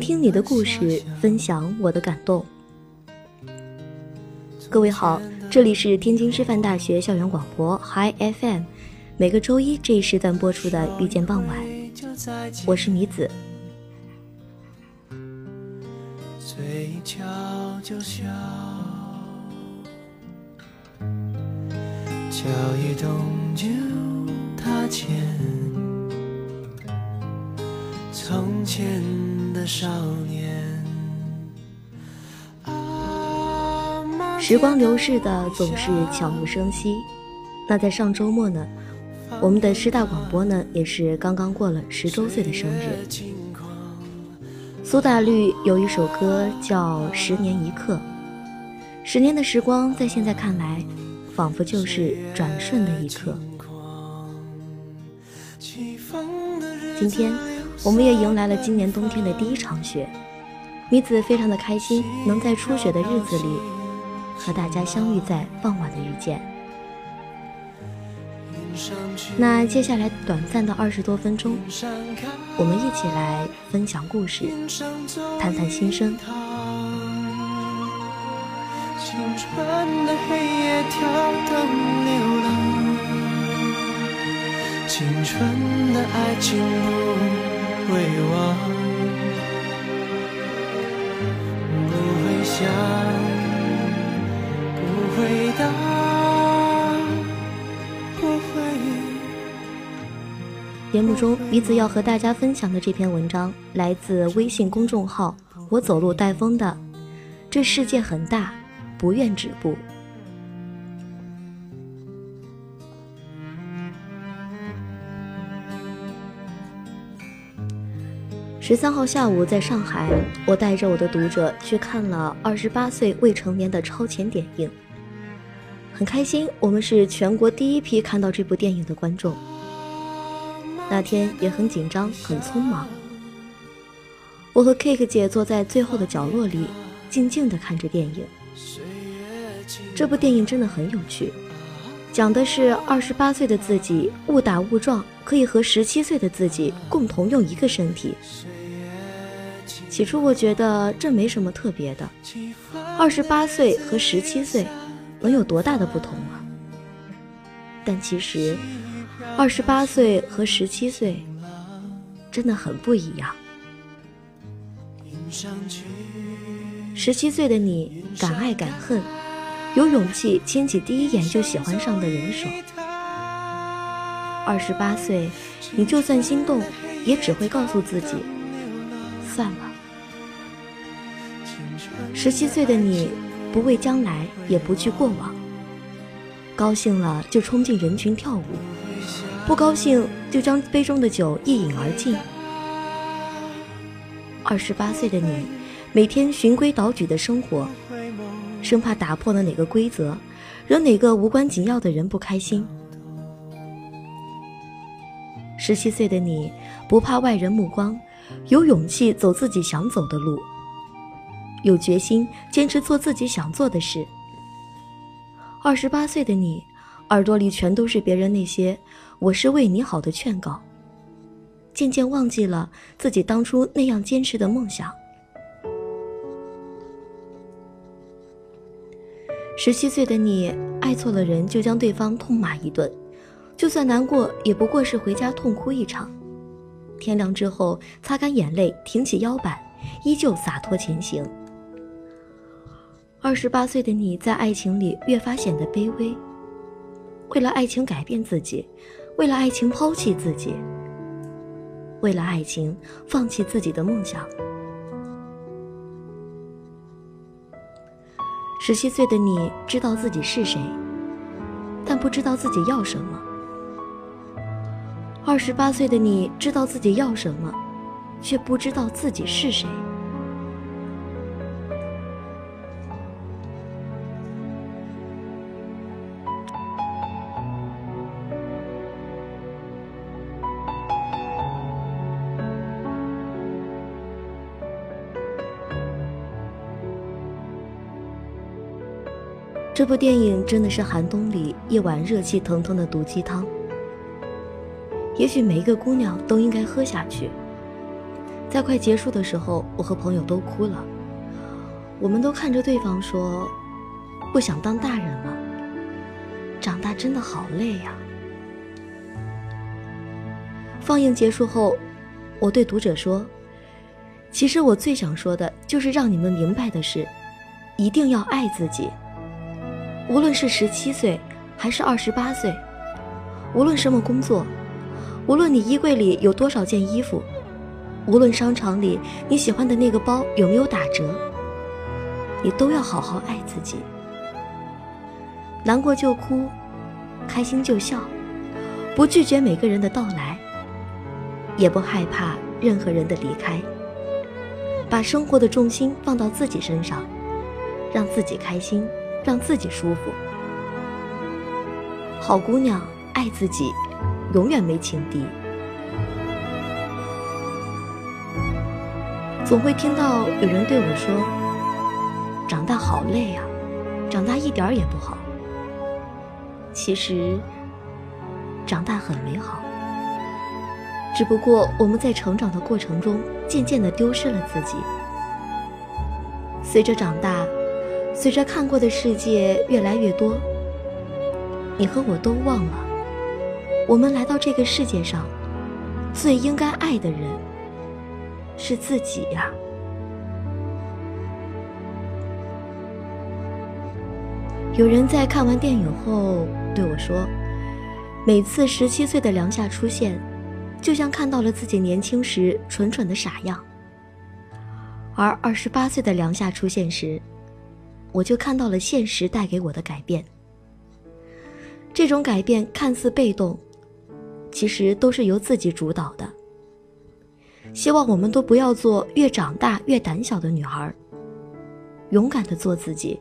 听你的故事，分享我的感动。各位好，这里是天津师范大学校园广播 Hi FM，每个周一这一时段播出的《遇见傍晚》，我是米子。一动就踏前。从前的少年。时光流逝的总是悄无声息。那在上周末呢，我们的师大广播呢也是刚刚过了十周岁的生日。苏打绿有一首歌叫《十年一刻》，十年的时光在现在看来，仿佛就是转瞬的一刻。今天。我们也迎来了今年冬天的第一场雪，米子非常的开心，能在初雪的日子里和大家相遇在傍晚的遇见。那接下来短暂的二十多分钟，我们一起来分享故事，谈谈心声。青春的黑夜跳灯流浪，青春的爱情。不会想，不会答，不会。节目中，李子要和大家分享的这篇文章来自微信公众号“我走路带风”的。这世界很大，不愿止步。十三号下午，在上海，我带着我的读者去看了二十八岁未成年的超前点映，很开心，我们是全国第一批看到这部电影的观众。那天也很紧张，很匆忙。我和 Cake 姐坐在最后的角落里，静静地看着电影。这部电影真的很有趣，讲的是二十八岁的自己误打误撞，可以和十七岁的自己共同用一个身体。起初我觉得这没什么特别的，二十八岁和十七岁能有多大的不同啊？但其实，二十八岁和十七岁真的很不一样。十七岁的你敢爱敢恨，有勇气牵起第一眼就喜欢上的人手；二十八岁，你就算心动，也只会告诉自己算了。十七岁的你，不畏将来，也不惧过往。高兴了就冲进人群跳舞，不高兴就将杯中的酒一饮而尽。二十八岁的你，每天循规蹈矩的生活，生怕打破了哪个规则，惹哪个无关紧要的人不开心。十七岁的你，不怕外人目光，有勇气走自己想走的路。有决心，坚持做自己想做的事。二十八岁的你，耳朵里全都是别人那些“我是为你好”的劝告，渐渐忘记了自己当初那样坚持的梦想。十七岁的你，爱错了人就将对方痛骂一顿，就算难过，也不过是回家痛哭一场。天亮之后，擦干眼泪，挺起腰板，依旧洒脱前行。二十八岁的你在爱情里越发显得卑微，为了爱情改变自己，为了爱情抛弃自己，为了爱情放弃自己的梦想。十七岁的你知道自己是谁，但不知道自己要什么。二十八岁的你知道自己要什么，却不知道自己是谁。这部电影真的是寒冬里一碗热气腾腾的毒鸡汤。也许每一个姑娘都应该喝下去。在快结束的时候，我和朋友都哭了。我们都看着对方说：“不想当大人了，长大真的好累呀。”放映结束后，我对读者说：“其实我最想说的就是让你们明白的是，一定要爱自己。”无论是十七岁还是二十八岁，无论什么工作，无论你衣柜里有多少件衣服，无论商场里你喜欢的那个包有没有打折，你都要好好爱自己。难过就哭，开心就笑，不拒绝每个人的到来，也不害怕任何人的离开。把生活的重心放到自己身上，让自己开心。让自己舒服。好姑娘，爱自己，永远没情敌。总会听到有人对我说：“长大好累啊，长大一点儿也不好。”其实，长大很美好。只不过我们在成长的过程中，渐渐的丢失了自己。随着长大。随着看过的世界越来越多，你和我都忘了，我们来到这个世界上，最应该爱的人是自己呀。有人在看完电影后对我说：“每次十七岁的梁夏出现，就像看到了自己年轻时蠢蠢的傻样；而二十八岁的梁夏出现时，”我就看到了现实带给我的改变。这种改变看似被动，其实都是由自己主导的。希望我们都不要做越长大越胆小的女孩，勇敢的做自己，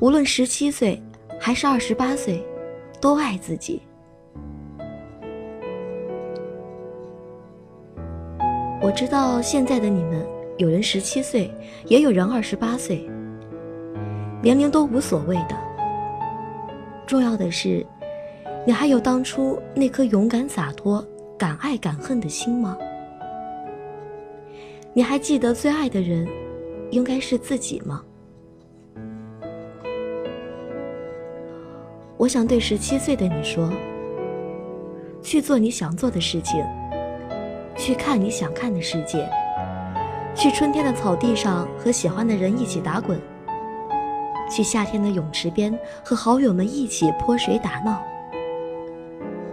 无论十七岁还是二十八岁，都爱自己。我知道现在的你们，有人十七岁，也有人二十八岁。年龄都无所谓的，重要的是，你还有当初那颗勇敢洒脱、敢爱敢恨的心吗？你还记得最爱的人，应该是自己吗？我想对十七岁的你说：去做你想做的事情，去看你想看的世界，去春天的草地上和喜欢的人一起打滚。去夏天的泳池边和好友们一起泼水打闹，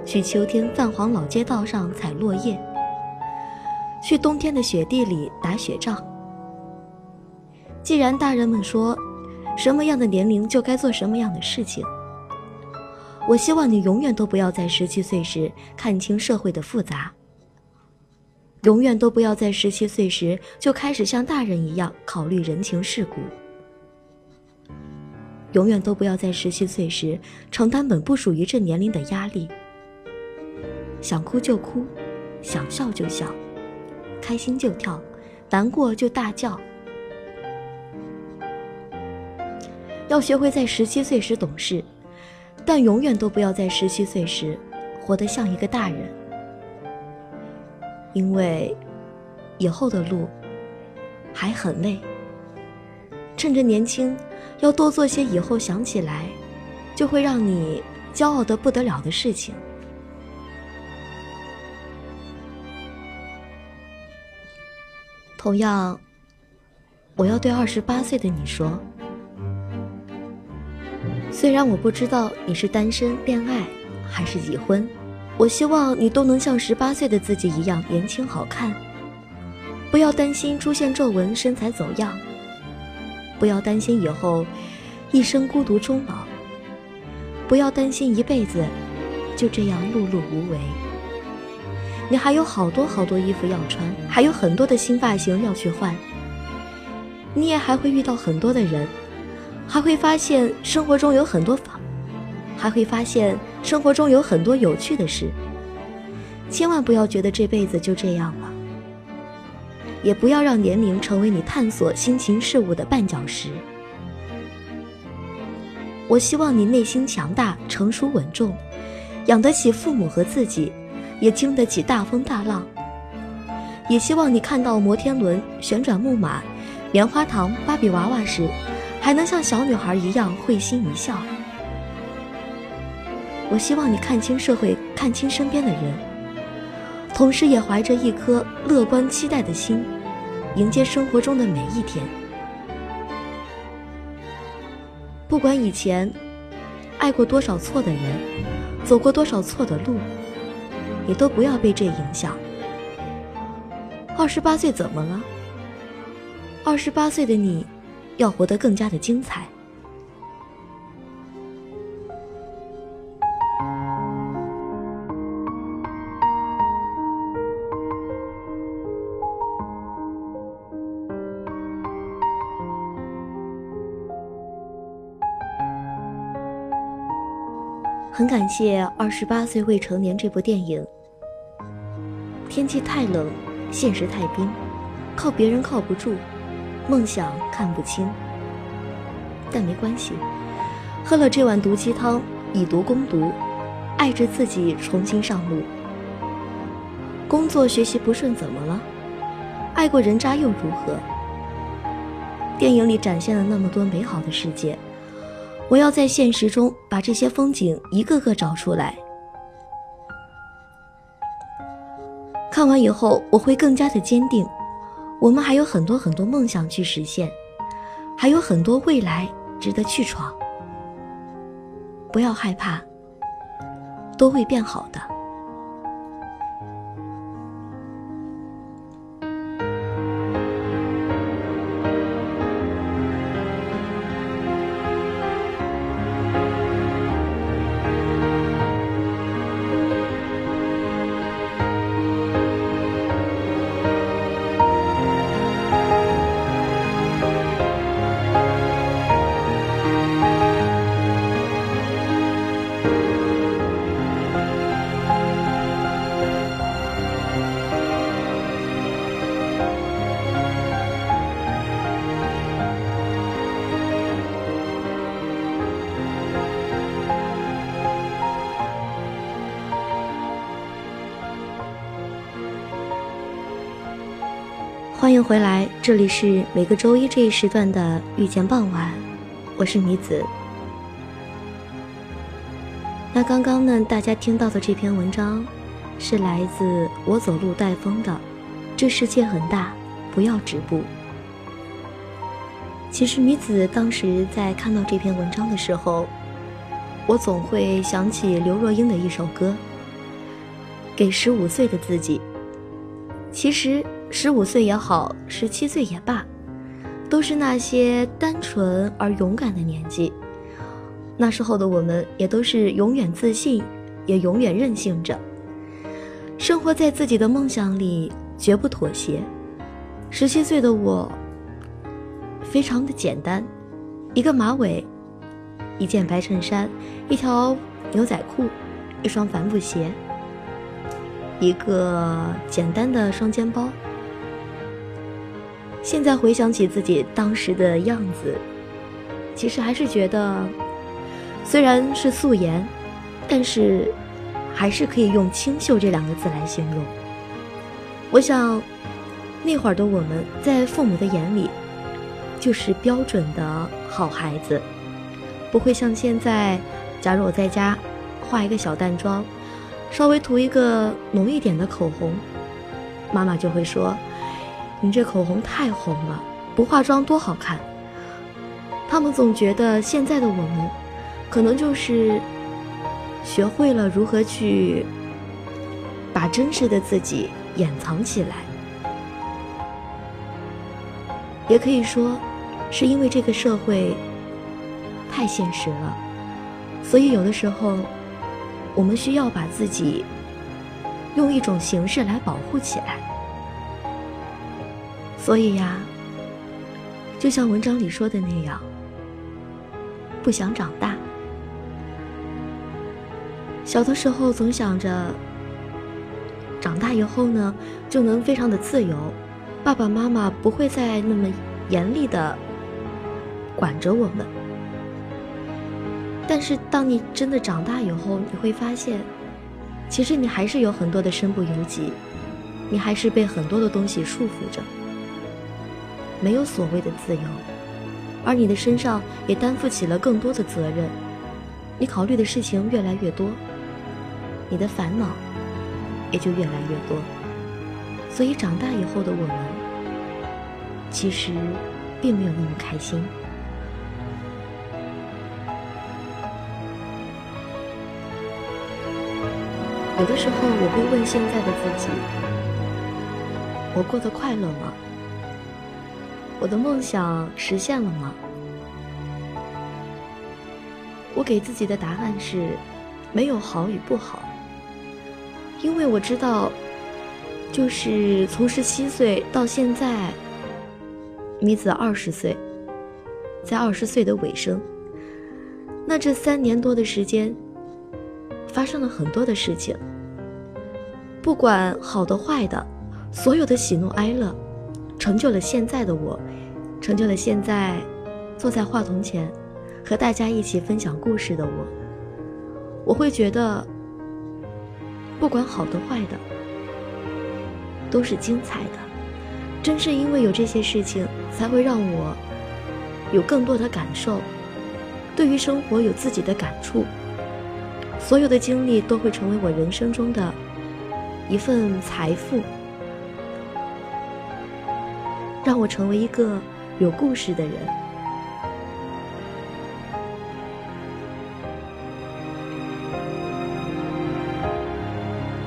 去秋天泛黄老街道上采落叶，去冬天的雪地里打雪仗。既然大人们说，什么样的年龄就该做什么样的事情，我希望你永远都不要在十七岁时看清社会的复杂，永远都不要在十七岁时就开始像大人一样考虑人情世故。永远都不要在十七岁时承担本不属于这年龄的压力。想哭就哭，想笑就笑，开心就跳，难过就大叫。要学会在十七岁时懂事，但永远都不要在十七岁时活得像一个大人，因为以后的路还很累。趁着年轻，要多做些以后想起来就会让你骄傲的不得了的事情。同样，我要对二十八岁的你说：虽然我不知道你是单身、恋爱还是已婚，我希望你都能像十八岁的自己一样年轻好看。不要担心出现皱纹、身材走样。不要担心以后一生孤独终老，不要担心一辈子就这样碌碌无为。你还有好多好多衣服要穿，还有很多的新发型要去换。你也还会遇到很多的人，还会发现生活中有很多法，还会发现生活中有很多有趣的事。千万不要觉得这辈子就这样了。也不要让年龄成为你探索新奇事物的绊脚石。我希望你内心强大、成熟稳重，养得起父母和自己，也经得起大风大浪。也希望你看到摩天轮、旋转木马、棉花糖、芭比娃娃时，还能像小女孩一样会心一笑。我希望你看清社会，看清身边的人。同时也怀着一颗乐观期待的心，迎接生活中的每一天。不管以前爱过多少错的人，走过多少错的路，也都不要被这影响。二十八岁怎么了？二十八岁的你，要活得更加的精彩。很感谢《二十八岁未成年》这部电影。天气太冷，现实太冰，靠别人靠不住，梦想看不清。但没关系，喝了这碗毒鸡汤，以毒攻毒，爱着自己，重新上路。工作学习不顺怎么了？爱过人渣又如何？电影里展现了那么多美好的世界。我要在现实中把这些风景一个个找出来。看完以后，我会更加的坚定，我们还有很多很多梦想去实现，还有很多未来值得去闯。不要害怕，都会变好的。欢迎回来，这里是每个周一这一时段的遇见傍晚，我是米子。那刚刚呢，大家听到的这篇文章，是来自我走路带风的。这世界很大，不要止步。其实女子当时在看到这篇文章的时候，我总会想起刘若英的一首歌，《给十五岁的自己》。其实。十五岁也好，十七岁也罢，都是那些单纯而勇敢的年纪。那时候的我们也都是永远自信，也永远任性着，生活在自己的梦想里，绝不妥协。十七岁的我，非常的简单，一个马尾，一件白衬衫，一条牛仔裤，一双帆布鞋，一个简单的双肩包。现在回想起自己当时的样子，其实还是觉得，虽然是素颜，但是还是可以用清秀这两个字来形容。我想，那会儿的我们在父母的眼里，就是标准的好孩子，不会像现在，假如我在家化一个小淡妆，稍微涂一个浓一点的口红，妈妈就会说：“你这口红太红了，不化妆多好看。”他们总觉得现在的我们，可能就是学会了如何去把真实的自己掩藏起来，也可以说，是因为这个社会太现实了，所以有的时候，我们需要把自己用一种形式来保护起来。所以呀，就像文章里说的那样。不想长大。小的时候总想着，长大以后呢，就能非常的自由，爸爸妈妈不会再那么严厉的管着我们。但是当你真的长大以后，你会发现，其实你还是有很多的身不由己，你还是被很多的东西束缚着，没有所谓的自由。而你的身上也担负起了更多的责任，你考虑的事情越来越多，你的烦恼也就越来越多。所以长大以后的我们，其实并没有那么开心。有的时候我会问现在的自己：我过得快乐吗？我的梦想实现了吗？我给自己的答案是，没有好与不好。因为我知道，就是从十七岁到现在，米子二十岁，在二十岁的尾声，那这三年多的时间，发生了很多的事情，不管好的坏的，所有的喜怒哀乐。成就了现在的我，成就了现在坐在话筒前和大家一起分享故事的我。我会觉得，不管好的坏的，都是精彩的。正是因为有这些事情，才会让我有更多的感受，对于生活有自己的感触。所有的经历都会成为我人生中的一份财富。让我成为一个有故事的人。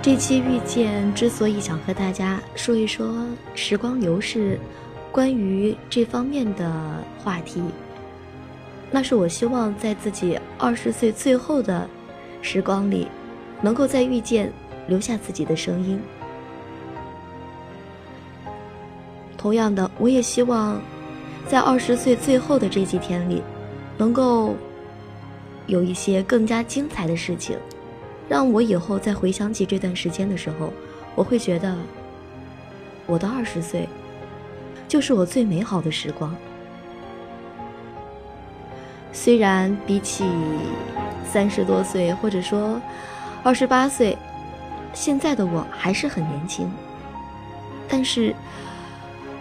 这期遇见之所以想和大家说一说时光流逝，关于这方面的话题，那是我希望在自己二十岁最后的时光里，能够在遇见留下自己的声音。同样的，我也希望，在二十岁最后的这几天里，能够有一些更加精彩的事情，让我以后再回想起这段时间的时候，我会觉得，我的二十岁，就是我最美好的时光。虽然比起三十多岁或者说二十八岁，现在的我还是很年轻，但是。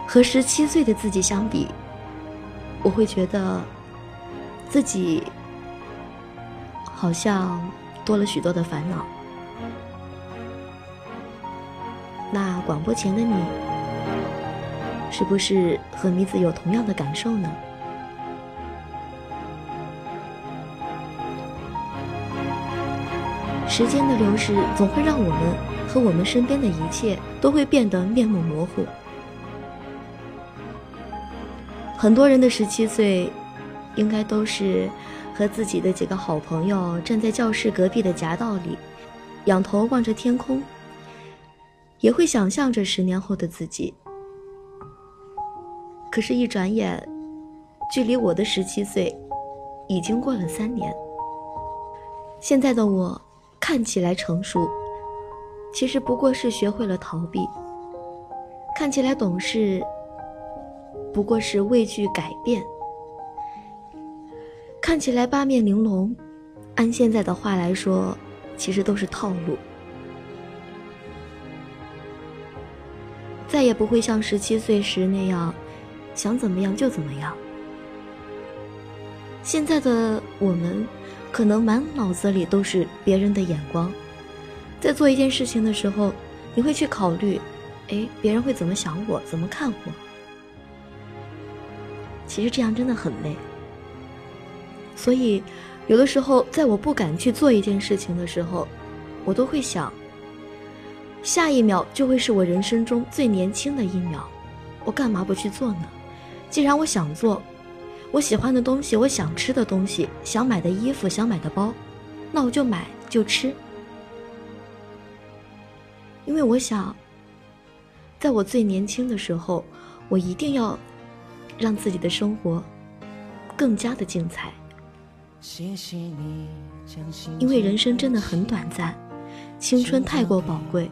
和十七岁的自己相比，我会觉得自己好像多了许多的烦恼。那广播前的你，是不是和米子有同样的感受呢？时间的流逝总会让我们和我们身边的一切都会变得面目模糊。很多人的十七岁，应该都是和自己的几个好朋友站在教室隔壁的夹道里，仰头望着天空，也会想象着十年后的自己。可是，一转眼，距离我的十七岁已经过了三年。现在的我看起来成熟，其实不过是学会了逃避；看起来懂事。不过是畏惧改变，看起来八面玲珑，按现在的话来说，其实都是套路。再也不会像十七岁时那样，想怎么样就怎么样。现在的我们，可能满脑子里都是别人的眼光，在做一件事情的时候，你会去考虑，哎，别人会怎么想我，怎么看我？其实这样真的很累。所以，有的时候，在我不敢去做一件事情的时候，我都会想。下一秒就会是我人生中最年轻的一秒，我干嘛不去做呢？既然我想做，我喜欢的东西，我想吃的东西，想买的衣服，想买的包，那我就买就吃。因为我想，在我最年轻的时候，我一定要让自己的生活更加的精彩。因为人生真的很短暂。青春太过宝贵，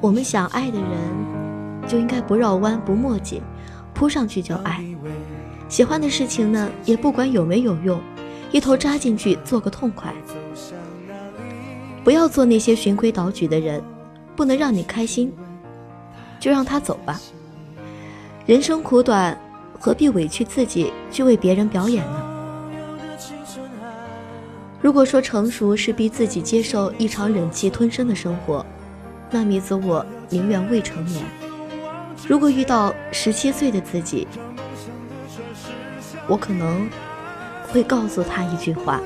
我们想爱的人，就应该不绕弯不墨迹，扑上去就爱。喜欢的事情呢，也不管有没有用，一头扎进去做个痛快。不要做那些循规蹈矩的人，不能让你开心，就让他走吧。人生苦短。何必委屈自己去为别人表演呢？如果说成熟是逼自己接受一场忍气吞声的生活，那米子我宁愿未成年。如果遇到十七岁的自己，我可能会告诉他一句话：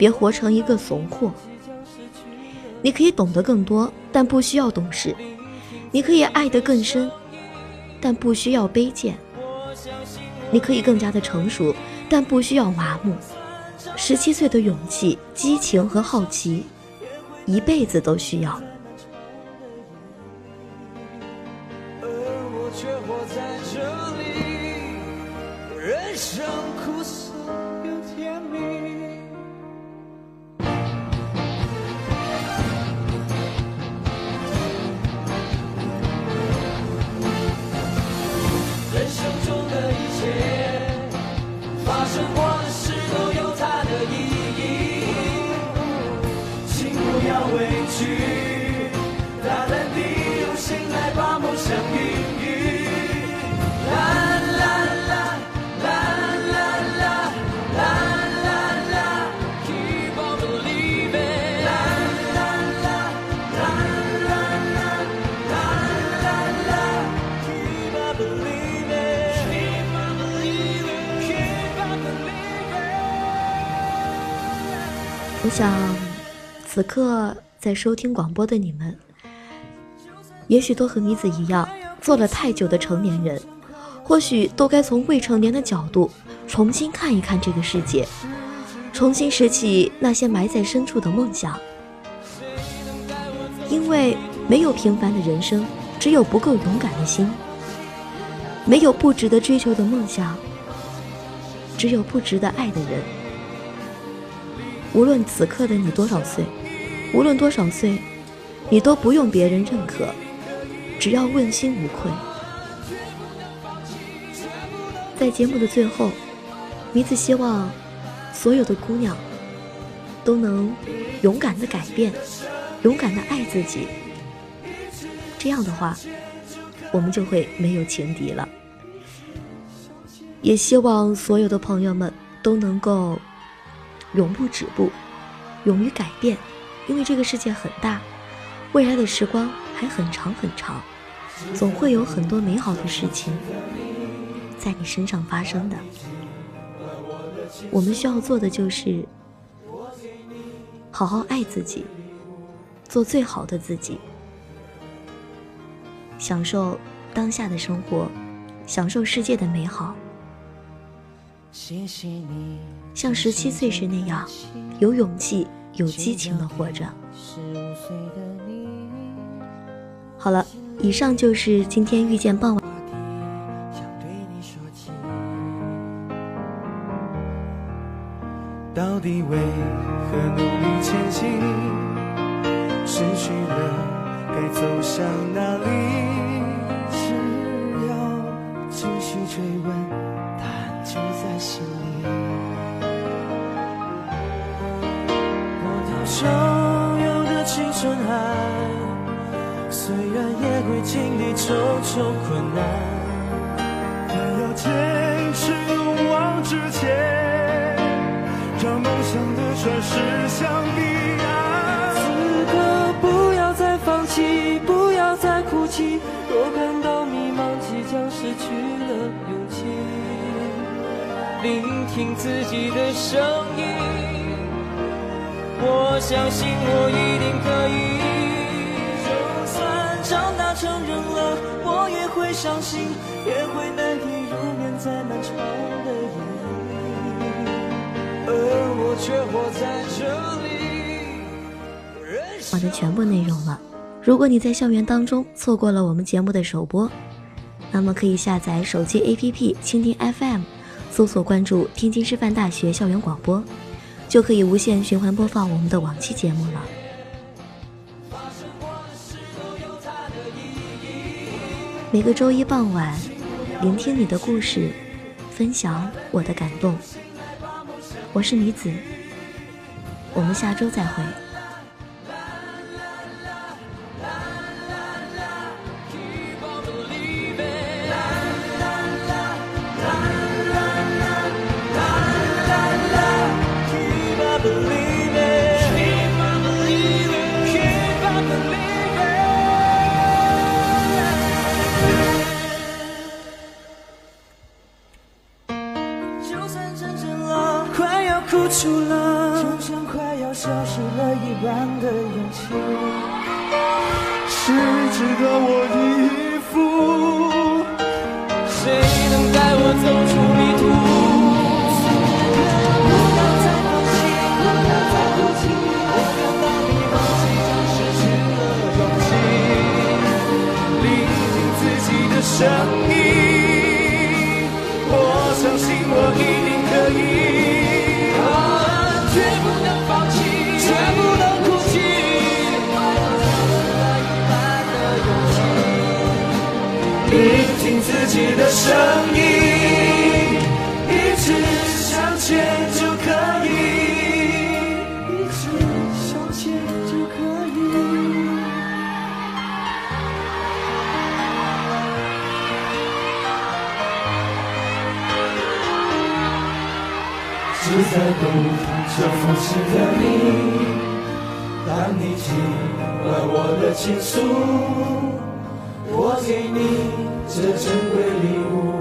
别活成一个怂货。你可以懂得更多，但不需要懂事；你可以爱得更深。但不需要卑贱，你可以更加的成熟，但不需要麻木。十七岁的勇气、激情和好奇，一辈子都需要。想，此刻在收听广播的你们，也许都和米子一样，做了太久的成年人，或许都该从未成年的角度重新看一看这个世界，重新拾起那些埋在深处的梦想。因为没有平凡的人生，只有不够勇敢的心；没有不值得追求的梦想，只有不值得爱的人。无论此刻的你多少岁，无论多少岁，你都不用别人认可，只要问心无愧。在节目的最后，米子希望所有的姑娘都能勇敢的改变，勇敢的爱自己。这样的话，我们就会没有情敌了。也希望所有的朋友们都能够。永不止步，勇于改变，因为这个世界很大，未来的时光还很长很长，总会有很多美好的事情在你身上发生的。我们需要做的就是好好爱自己，做最好的自己，享受当下的生活，享受世界的美好。像十七岁时那样，有勇气、有激情的活着。好了，以上就是今天遇见傍晚。到底为何努力前行，失去了该。走向哪里？只要继续追问，心里。波涛汹涌的青春海，虽然也会经历重重困难，但要坚持勇往直前，让梦想的船驶向彼岸。此刻不要再放弃，不要再哭泣。若感到迷茫，即将失去了勇，聆听自己的声音。我相信我一定可以。就算长大成人了，我也会伤心，也会难以入眠在漫长的夜里，而我却活在这里。我的全部内容了。如果你在校园当中错过了我们节目的首播，那么可以下载手机 APP 蜻蜓 FM，搜索关注天津师范大学校园广播，就可以无限循环播放我们的往期节目了。每个周一傍晚，聆听你的故事，分享我的感动。我是女子，我们下周再会。你听完我的情书，我给你这珍贵礼物，